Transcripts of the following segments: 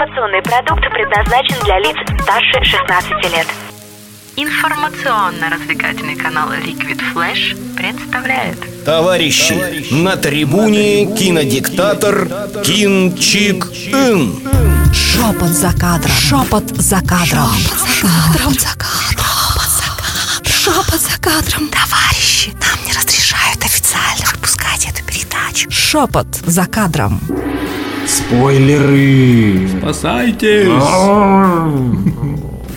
Информационный продукт предназначен для лиц старше 16 лет. Информационно-развлекательный канал Liquid Flash представляет Товарищи, на трибуне кинодиктатор Кин Чик Ин. Шепот за кадром. Шепот за кадром. Шепот за кадром. Шепот за кадром. Товарищи, нам не разрешают официально выпускать эту передачу. Шепот за кадром. Спойлеры! Спасайтесь!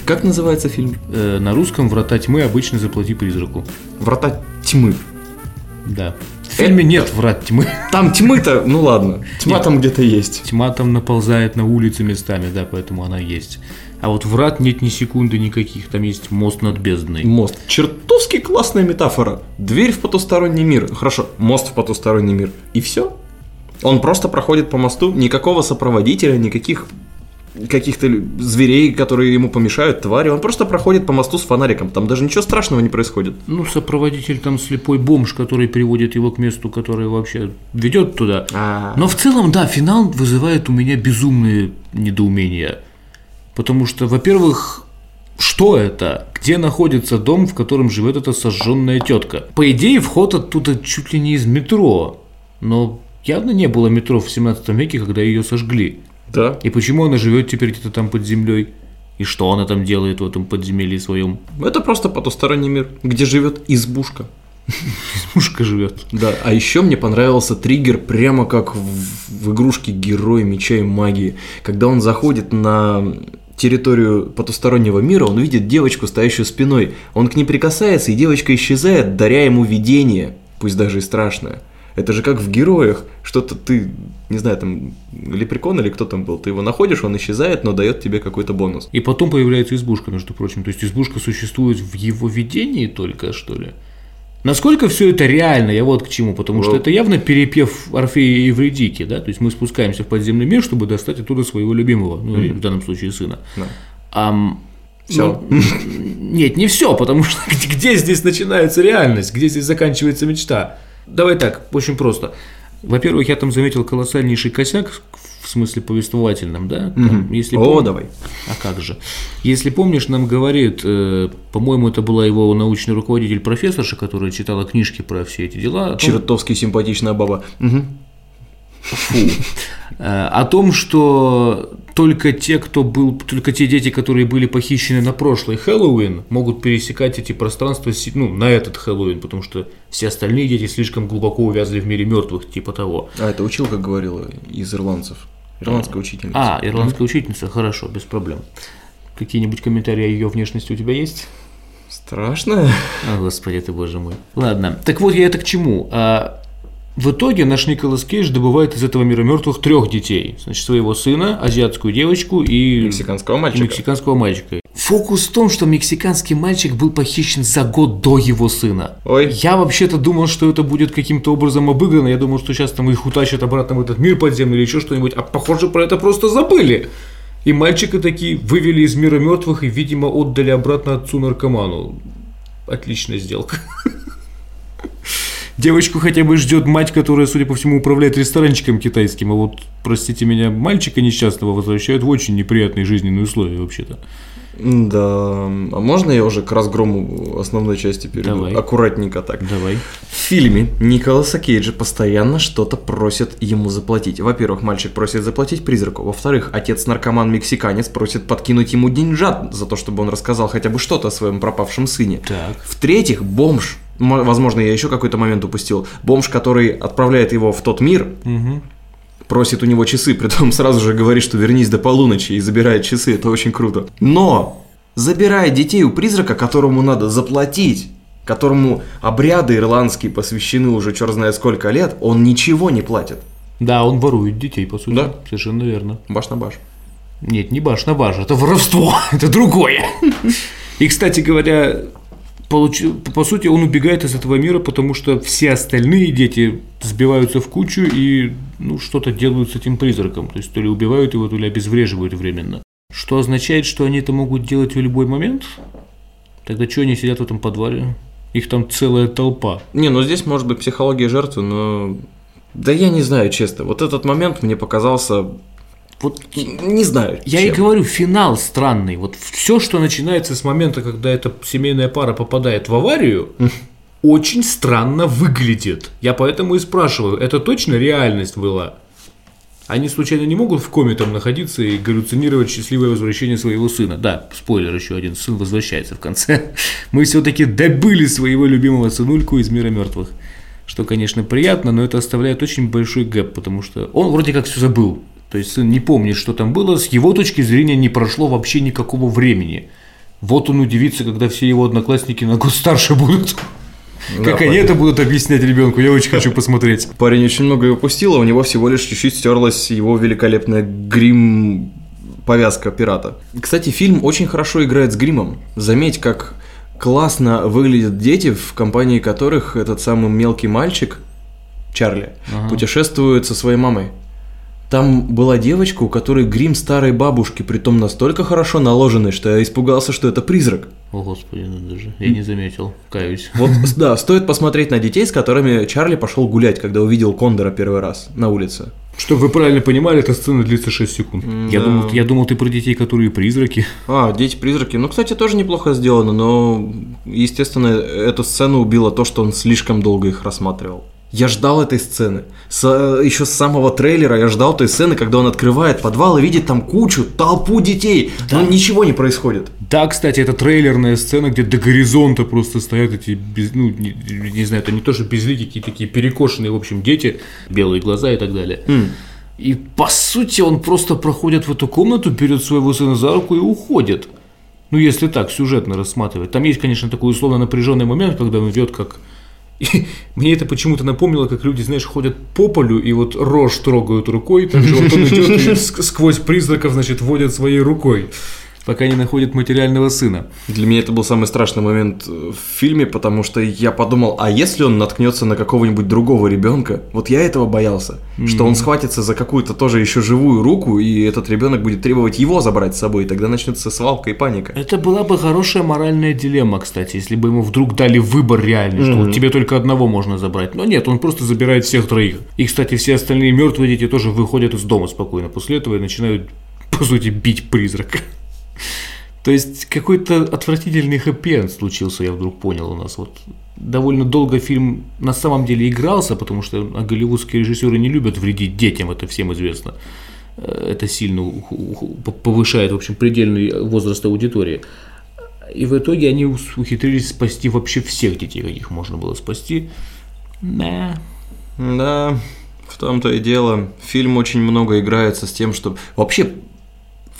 Как называется фильм? Э, на русском «Врата тьмы» обычно заплати призраку. Врата тьмы. Да. В фильме нет врат тьмы. Там тьмы-то, ну ладно, тьма Нет. там где-то есть. Тьма там наползает на улице местами, да, поэтому она есть. А вот врат нет ни секунды никаких, там есть мост над бездной. Мост. Чертовски классная метафора. Дверь в потусторонний мир. Хорошо, мост в потусторонний мир. И все. Он просто проходит по мосту, никакого сопроводителя, никаких каких-то зверей, которые ему помешают, твари. Он просто проходит по мосту с фонариком. Там даже ничего страшного не происходит. Ну, сопроводитель там слепой бомж, который приводит его к месту, которое вообще ведет туда. А. Но в целом, да, финал вызывает у меня безумные недоумения. Потому что, во-первых, что это? Где находится дом, в котором живет эта сожженная тетка? По идее, вход оттуда чуть ли не из метро. Но явно не было метро в 17 веке, когда ее сожгли. Да. И почему она живет теперь где-то там под землей? И что она там делает в этом подземелье своем? Это просто потусторонний мир, где живет избушка. Мушка живет. Да, а еще мне понравился триггер прямо как в, в игрушке Герой Меча и Магии. Когда он заходит на территорию потустороннего мира, он видит девочку, стоящую спиной. Он к ней прикасается, и девочка исчезает, даря ему видение, пусть даже и страшное. Это же как в героях, что-то ты, не знаю, там, лепрекон или кто там был, ты его находишь, он исчезает, но дает тебе какой-то бонус. И потом появляется избушка, между прочим. То есть избушка существует в его видении только, что ли? Насколько все это реально, я вот к чему, потому что Вот. это явно перепев Орфея и Евредики, да, то есть мы спускаемся в подземный мир, чтобы достать оттуда своего любимого, ну, или в данном случае сына. Да. Ам, Всё. ну, нет, не все, потому что где здесь начинается реальность, где здесь заканчивается мечта? Давай так, очень просто. Во-первых, я там заметил колоссальнейший косяк, в смысле повествовательном, да? Там, если О, пом- давай. а как же? Если помнишь, нам говорит, э, по-моему, это была его научный руководитель профессорша, которая читала книжки про все эти дела. том- Чертовски симпатичная баба. Мгм. Э, о том, что только те, кто был, только те дети, которые были похищены на прошлый Хэллоуин, могут пересекать эти пространства, ну, на этот Хэллоуин, потому что все остальные дети слишком глубоко увязли в мире мертвых, типа того. А, это училка говорила из ирландцев. Ирландская учительница. А, ирландская учительница, хорошо, без проблем. Какие-нибудь комментарии о ее внешности у тебя есть? Страшно. О, господи ты, боже мой. Ладно, так вот я это к чему. А, в итоге наш Николас Кейдж добывает из этого мира мертвых трех детей. Значит, своего сына, азиатскую девочку и... Мексиканского и мальчика. мексиканского мальчика. Фокус в том, что мексиканский мальчик был похищен за год до его сына. Ой. Я вообще-то думал, что это будет каким-то образом обыграно. Я думал, что сейчас там их утащат обратно в этот мир подземный или еще что-нибудь. А похоже, про это просто забыли. И мальчика такие вывели из мира мертвых и, видимо, отдали обратно отцу-наркоману. Отличная сделка. Девочку хотя бы ждет мать, которая, судя по всему, управляет ресторанчиком китайским. А вот, простите меня, мальчика несчастного возвращают в очень неприятные жизненные условия, вообще-то. Да. А можно я уже к разгрому основной части перейду? Давай. Аккуратненько так. Давай. В фильме Николаса Кейджа постоянно что-то просят ему заплатить. Во-первых, мальчик просит заплатить призраку. Во-вторых, отец-наркоман-мексиканец просит подкинуть ему деньжат за то, чтобы он рассказал хотя бы что-то о своем пропавшем сыне. Так. В-третьих, бомж, возможно, я еще какой-то момент упустил, бомж, который отправляет его в тот мир, просит у него часы, притом сразу же говорит, что вернись до полуночи и забирает часы, это очень круто. Но забирает детей у призрака, которому надо заплатить, которому обряды ирландские посвящены уже черт знает сколько лет, он ничего не платит. Да, он ворует детей, по сути. Да. Совершенно верно. Баш на баш. Нет, не баш на баш, это воровство, это другое. И, кстати говоря, получи- по сути, он убегает из этого мира, потому что все остальные дети сбиваются в кучу и ну, что-то делают с этим призраком. То есть, то ли убивают его, то ли обезвреживают временно. Что означает, что они это могут делать в любой момент? Тогда что они сидят в этом подвале? Их там целая толпа. Не, ну здесь может быть психология жертвы, но... Да я не знаю, честно. Вот этот момент мне показался Вот Не знаю. я и чем. говорю, финал странный. Вот все, что начинается с момента, когда эта семейная пара попадает в аварию, очень странно выглядит. Я поэтому и спрашиваю, это точно реальность была? Они случайно не могут в коме там находиться и галлюцинировать счастливое возвращение своего сына? Да, спойлер еще один, сын возвращается в конце. Мы все-таки добыли своего любимого сынульку из мира мертвых. Что, конечно, приятно, но это оставляет очень большой гэп, потому что он вроде как все забыл. То есть сын не помнит, что там было, с его точки зрения не прошло вообще никакого времени. Вот он удивится, когда все его одноклассники на год старше будут. Как они это будут объяснять ребенку, я очень хочу посмотреть. Парень очень многое упустил, а у него всего лишь чуть-чуть стерлась его великолепная грим повязка пирата. Кстати, фильм очень хорошо играет с гримом. Заметь, как классно выглядят дети, в компании которых этот самый мелкий мальчик, Чарли, путешествует со своей мамой. Там была девочка, у которой грим старой бабушки, притом настолько хорошо наложенный, что я испугался, что это призрак. О, господи, ну даже, я не заметил, каюсь. Вот, да, стоит посмотреть на детей, с которыми Чарли пошел гулять, когда увидел Кондора первый раз на улице. Чтобы вы правильно понимали, эта сцена длится 6 секунд. Я, да. думал, я думал, ты про детей, которые призраки. А, дети-призраки. Ну, кстати, тоже неплохо сделано, но, естественно, эту сцену убило то, что он слишком долго их рассматривал. Я ждал этой сцены. С, еще с самого трейлера я ждал той сцены, когда он открывает подвал и видит там кучу, толпу детей. Но ничего не происходит. Да, кстати, это трейлерная сцена, где до горизонта просто стоят эти, без- ну, не, не знаю, это не то, что безликие, какие-то такие перекошенные, в общем, дети, белые глаза и так далее. И, по сути, он просто проходит в эту комнату, берет своего сына за руку и уходит. Ну, если так, сюжетно рассматривать. Там есть, конечно, такой условно напряженный момент, когда он идет как... И мне это почему-то напомнило, как люди, знаешь, ходят по полю и вот рожь трогают рукой, так же вот он идет и ск- сквозь призраков, значит, водят своей рукой, пока не находит материального сына. Для меня это был самый страшный момент э, в фильме, потому что я подумал, а если он наткнется на какого-нибудь другого ребенка? Вот я этого боялся, что он схватится за какую-то тоже еще живую руку, и этот ребенок будет требовать его забрать с собой, и тогда начнется свалка и паника. Это была бы хорошая моральная дилемма, кстати, если бы ему вдруг дали выбор реальный, что вот тебе только одного можно забрать. Но нет, он просто забирает всех троих. И, кстати, все остальные мертвые дети тоже выходят из дома спокойно после этого и начинают, по сути, бить призрака. То есть какой-то отвратительный хэппи случился, я вдруг понял у нас. Вот довольно долго фильм на самом деле игрался, потому что голливудские режиссеры не любят вредить детям, это всем известно. Э, Это сильно повышает, в общем, предельный возраст аудитории. И в итоге они ухитрились спасти вообще всех детей, каких можно было спасти. Да. Да, в том-то и дело. Фильм очень много играется с тем, что... Вообще,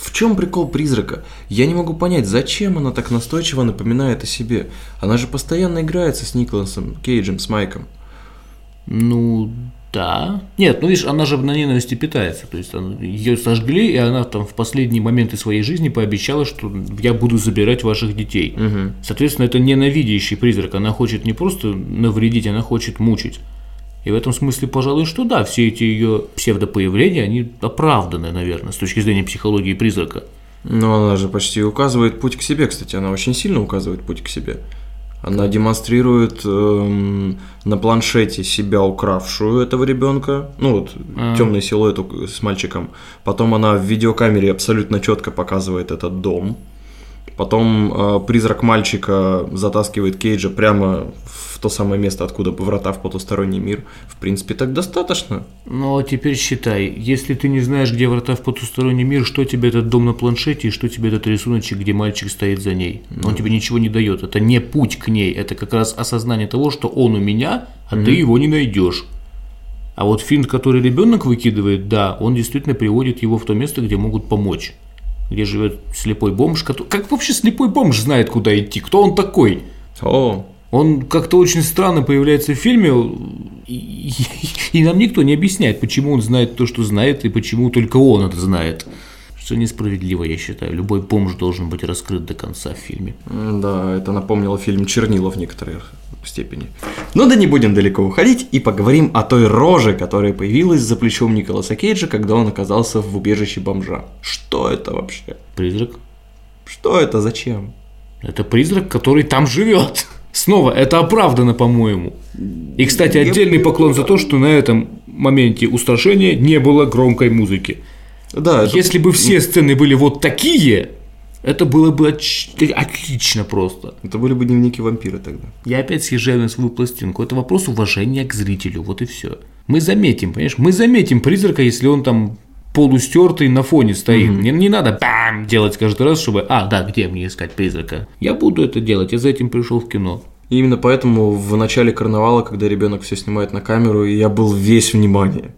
в чем прикол призрака? Я не могу понять, зачем она так настойчиво напоминает о себе. Она же постоянно играется с Николасом Кейджем, с Майком. Ну, да. Нет, ну видишь, она же на ненависти питается. То есть она- ее сожгли, и она там в последние моменты своей жизни пообещала, что я буду забирать ваших детей. Соответственно, это ненавидящий призрак. Она хочет не просто навредить, она хочет мучить. И в этом смысле, пожалуй, что да, все эти ее псевдопоявления, они оправданы, наверное, с точки зрения психологии призрака. Но она же почти указывает путь к себе, кстати, она очень сильно указывает путь к себе. Она демонстрирует эм, на планшете себя укравшую этого ребенка, ну вот А. темный силуэт с мальчиком. Потом она в видеокамере абсолютно четко показывает этот дом. Потом э, призрак мальчика затаскивает Кейджа прямо в то самое место, откуда врата в потусторонний мир. В принципе, так достаточно. Ну, а теперь считай, если ты не знаешь, где врата в потусторонний мир, что тебе этот дом на планшете и что тебе этот рисуночек, где мальчик стоит за ней? Он тебе ничего не дает. Это не путь к ней, это как раз осознание того, что он у меня, а ты его не найдешь. А вот финт, который ребенок выкидывает, да, он действительно приводит его в то место, где могут помочь. Где живет слепой бомж, который... Как вообще слепой бомж знает, куда идти? Кто он такой? О, Он как-то очень странно появляется в фильме, и, и- и нам никто не объясняет, почему он знает то, что знает, и почему только он это знает. Что несправедливо, я считаю. Любой бомж должен быть раскрыт до конца в фильме. Да, это напомнило фильм «Чернила» в некоторой степени. Ну да не будем далеко уходить и поговорим о той роже, которая появилась за плечом Николаса Кейджа, когда он оказался в убежище бомжа. Что это вообще? Призрак. Что это? Зачем? Это призрак, который там живет. Снова, это оправдано, по-моему. И, кстати, отдельный поклон за то, что на этом моменте устрашения не было громкой музыки. Да, это- Если бы все сцены были вот такие, это было бы отлично просто. Это были бы дневники вампира тогда. Я опять съезжаю на свою пластинку. Это вопрос уважения к зрителю, вот и все. Мы заметим, понимаешь? Мы заметим призрака, если он там полустертый на фоне стоит. Не, не надо бам делать каждый раз, чтобы, а, да, где мне искать призрака? Я буду это делать, я за этим пришел в кино. И именно поэтому в начале карнавала, когда ребенок все снимает на камеру, я был весь внимание.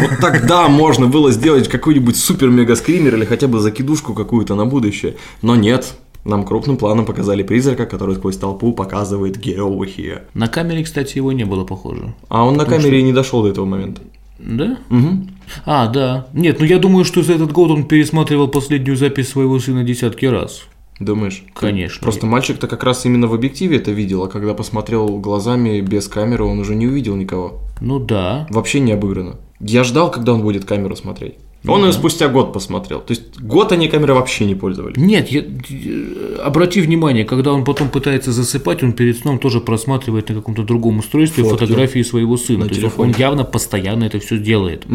Вот тогда можно было сделать какой-нибудь супер-мега-скример или хотя бы закидушку какую-то на будущее. Но нет, нам крупным планом показали призрака, который сквозь толпу показывает «Get over here». На камере, кстати, его не было похоже. А он на камере и не дошел до этого момента. Да? А, да. Нет, ну я думаю, что за этот год он пересматривал последнюю запись своего сына десятки раз. Думаешь? Конечно. Просто мальчик-то как раз именно в объективе это видел, а когда посмотрел глазами без камеры, он уже не увидел никого. Ну да. Вообще не обыграно. Я ждал, когда он будет камеру смотреть. Он ее спустя год посмотрел. То есть год они камерой вообще не пользовались. Нет, я- э, обрати внимание, когда он потом пытается засыпать, он перед сном тоже просматривает на каком-то другом устройстве Фотки. фотографии своего сына. На То есть телефоне. он явно постоянно это все делает.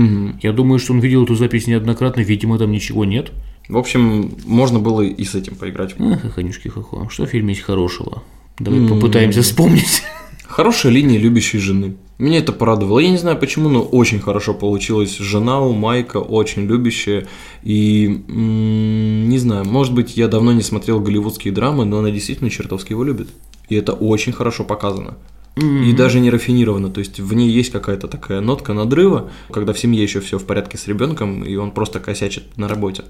Я думаю, что он видел эту запись неоднократно, видимо, там ничего нет. В общем, можно было и с этим поиграть. Ах, хоханюшки хохо. Что в фильме есть хорошего? Давай попытаемся вспомнить. Хорошая линия любящей жены. Меня это порадовало. Я не знаю почему, но очень хорошо получилась. Жена у Майка очень любящая. И м, не знаю, может быть, я давно не смотрел голливудские драмы, но она действительно чертовски его любит. И это очень хорошо показано. И даже не рафинировано, то есть в ней есть какая-то такая нотка надрыва, когда в семье еще все в порядке с ребенком, и он просто косячит на работе.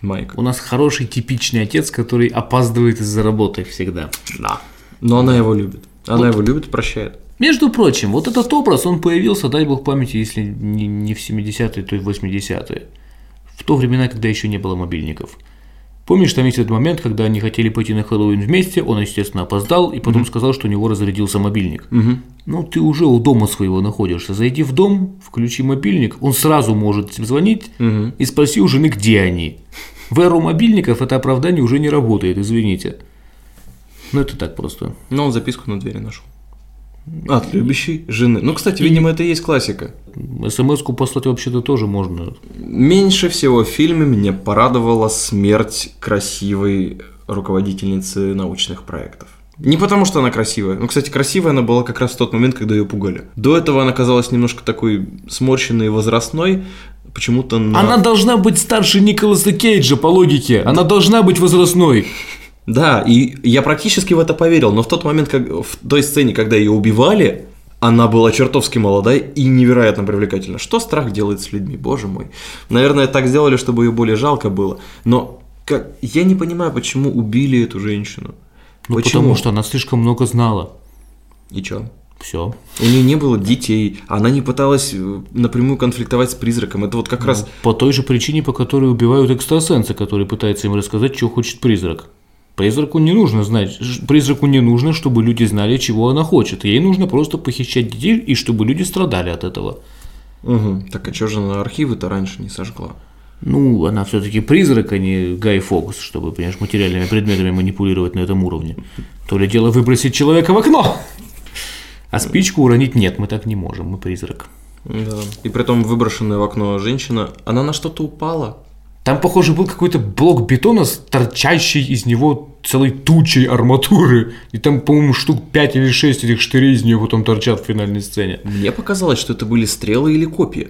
Майк. У нас хороший типичный отец, который опаздывает из-за работы всегда. Да. Но она его любит. Она его любит и прощает. Между прочим, вот этот образ, он появился, дай бог памяти, если не, не в 70-е, то и в 80-е. В то времена, когда еще не было мобильников. Помнишь, там есть этот момент, когда они хотели пойти на Хэллоуин вместе, он, естественно, опоздал, и потом сказал, что у него разрядился мобильник. Ну, ты уже у дома своего находишься. Зайди в дом, включи мобильник, он сразу может звонить и спроси у жены, где они. В эру мобильников это оправдание уже не работает, извините. Ну, это так просто. Но он записку на двери нашел. От любящей жены. Ну, кстати, видимо, это и есть классика. СМС-ку послать вообще-то тоже можно. Меньше всего в фильме меня порадовала смерть красивой руководительницы научных проектов. Не потому, что она красивая. Ну, кстати, красивая она была как раз в тот момент, когда ее пугали. До этого она казалась немножко такой сморщенной и возрастной. Почему-то на... Она должна быть старше Николаса Кейджа по логике. Она должна быть возрастной. Да, и я практически в это поверил, но в тот момент, как в той сцене, когда ее убивали, она была чертовски молодая и невероятно привлекательна. Что страх делает с людьми, боже мой. Наверное, так сделали, чтобы ее более жалко было. Но как... я не понимаю, почему убили эту женщину. Ну, почему? потому что она слишком много знала. И чё? Все. У нее не было детей, она не пыталась э, напрямую конфликтовать с призраком. Это вот как раз... По той же причине, по которой убивают экстрасенса, который пытается им рассказать, что хочет призрак. Призраку не нужно знать, призраку не нужно, чтобы люди знали, чего она хочет. Ей нужно просто похищать детей и чтобы люди страдали от этого. Угу. Так а чё же она архивы-то раньше не сожгла? Ну, она все-таки призрак, а не Гай Фокус, чтобы, понимаешь, материальными предметами манипулировать на этом уровне. То ли дело выбросить человека в окно. А спичку уронить нет, мы так не можем, мы призрак. Да. И при том выброшенная в окно женщина, она на что-то упала. Там, похоже, был какой-то блок бетона, торчащий из него целой тучей арматуры. И там, по-моему, штук 5 или 6 этих штырей из нее потом торчат в финальной сцене. Мне показалось, что это были стрелы или копья.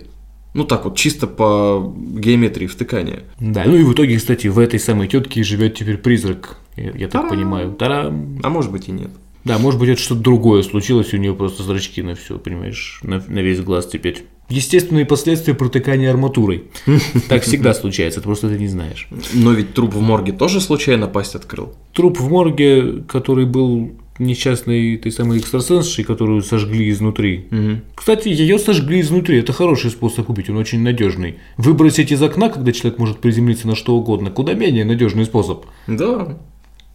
Ну так вот, чисто по геометрии втыкания. Да, ну и в итоге, кстати, в этой самой тетке живет теперь призрак. Я, я так понимаю. Тарам. А может быть и нет. Да, может быть, это что-то другое случилось, у нее просто зрачки на все, понимаешь, на, на весь глаз теперь. Естественные последствия протыкания арматурой. Так всегда случается, ты просто это не знаешь. Но ведь труп в морге тоже случайно пасть открыл. Труп в морге, который был несчастной той самой экстрасенсшей, которую сожгли изнутри. Кстати, ее сожгли изнутри. Это хороший способ убить, он очень надежный. Выбросить из окна, когда человек может приземлиться на что угодно, куда менее надежный способ. Да.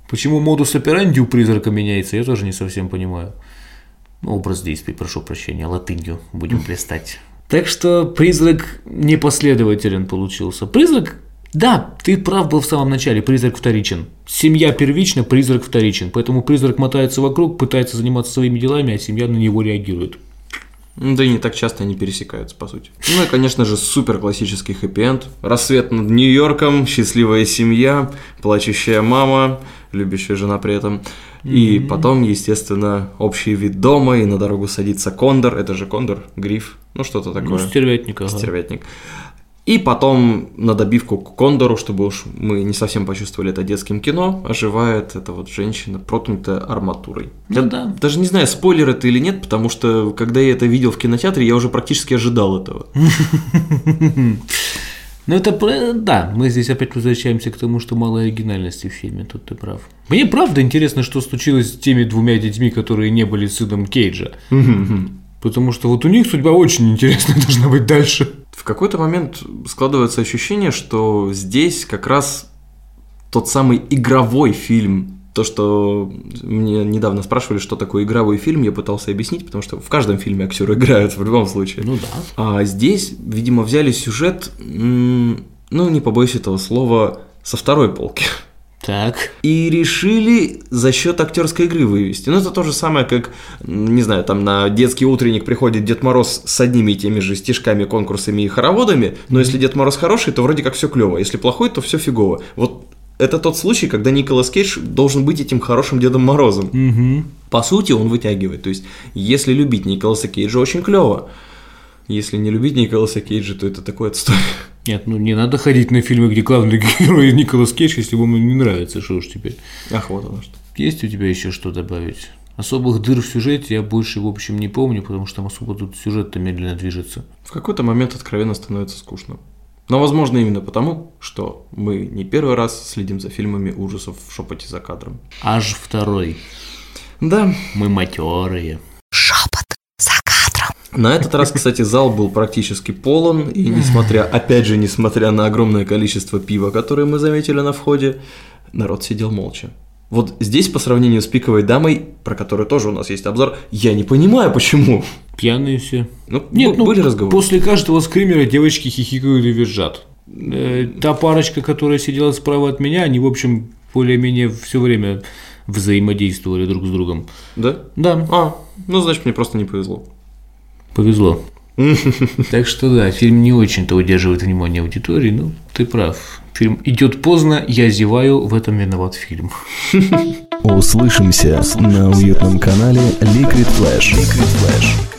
Почему модус операнди у призрака меняется, я тоже не совсем понимаю. Ну, Образ действий, прошу прощения, латынью будем пристать. Так что призрак непоследователен получился. Призрак, да, ты прав был в самом начале, призрак вторичен. Семья первична, призрак вторичен. Поэтому призрак мотается вокруг, пытается заниматься своими делами, а семья на него реагирует. Ну, Да и не так часто они пересекаются, по сути. Ну и, конечно же, супер классический хэппи-энд. Рассвет над Нью-Йорком, счастливая семья, плачущая мама, любящая жена при этом. И потом, естественно, общий вид дома, и на дорогу садится кондор. Это же кондор, гриф, ну что-то Ну, такое. стервятник, ага. Стервятник. И потом на добивку к кондору, чтобы уж мы не совсем почувствовали это детским кино, оживает эта вот женщина, проткнутая арматурой. Ну Я да. даже не знаю, спойлер это или нет, потому что когда я это видел в кинотеатре, я уже практически ожидал этого. Ну, это, про- да, мы здесь опять возвращаемся к тому, что мало оригинальности в фильме, тут ты прав. Мне правда интересно, что случилось с теми двумя детьми, которые не были сыном Кейджа. Потому что вот у них судьба очень интересная должна быть дальше. В какой-то момент складывается ощущение, что здесь как раз тот самый игровой фильм. То, что мне недавно спрашивали, что такое игровой фильм, я пытался объяснить, потому что в каждом фильме актеры играют в любом случае. Ну да. А здесь, видимо, взяли сюжет, ну, не побоюсь этого слова, со второй полки. Так. И решили за счет актерской игры вывести. Ну, это то же самое, как, не знаю, там на детский утренник приходит Дед Мороз с одними и теми же стишками, конкурсами и хороводами, но если Дед Мороз хороший, то вроде как все клево, если плохой, то все фигово. Вот это тот случай, когда Николас Кейдж должен быть этим хорошим Дедом Морозом. Угу. По сути, он вытягивает. То есть, если любить Николаса Кейджа, очень клево. Если не любить Николаса Кейджа, то это такой отстой. Нет, ну не надо ходить на фильмы, где главный герой Николас Кейдж, если вам не нравится, что уж теперь. Ах, вот оно что. Есть у тебя еще что добавить? Особых дыр в сюжете я больше, в общем, не помню, потому что там особо тут сюжет-то медленно движется. В какой-то момент откровенно становится скучно. Но, возможно, именно потому, что мы не первый раз следим за фильмами ужасов в шепоте за кадром. Аж второй. Да, Мы матерые. Шепот за кадром. на этот раз, кстати, зал был практически полон, и несмотря, опять же, несмотря на огромное количество пива, которое мы заметили на входе, народ сидел молча. Вот здесь, по сравнению с «Пиковой дамой», про которую тоже у нас есть обзор, я не понимаю, почему. Пьяные все. Ну, Нет, ну, были разговоры. после каждого скримера девочки хихикают и визжат. Э, Та парочка, которая сидела справа от меня, они, в общем, более-менее все время взаимодействовали друг с другом. Да? Да, А, ну, значит, мне просто не повезло. повезло. Так что да, фильм не очень-то удерживает внимание аудитории, ну, ты прав. Фильм идет поздно, я зеваю, в этом виноват фильм. Услышимся на уютном канале Liquid Flash. Liquid Flash.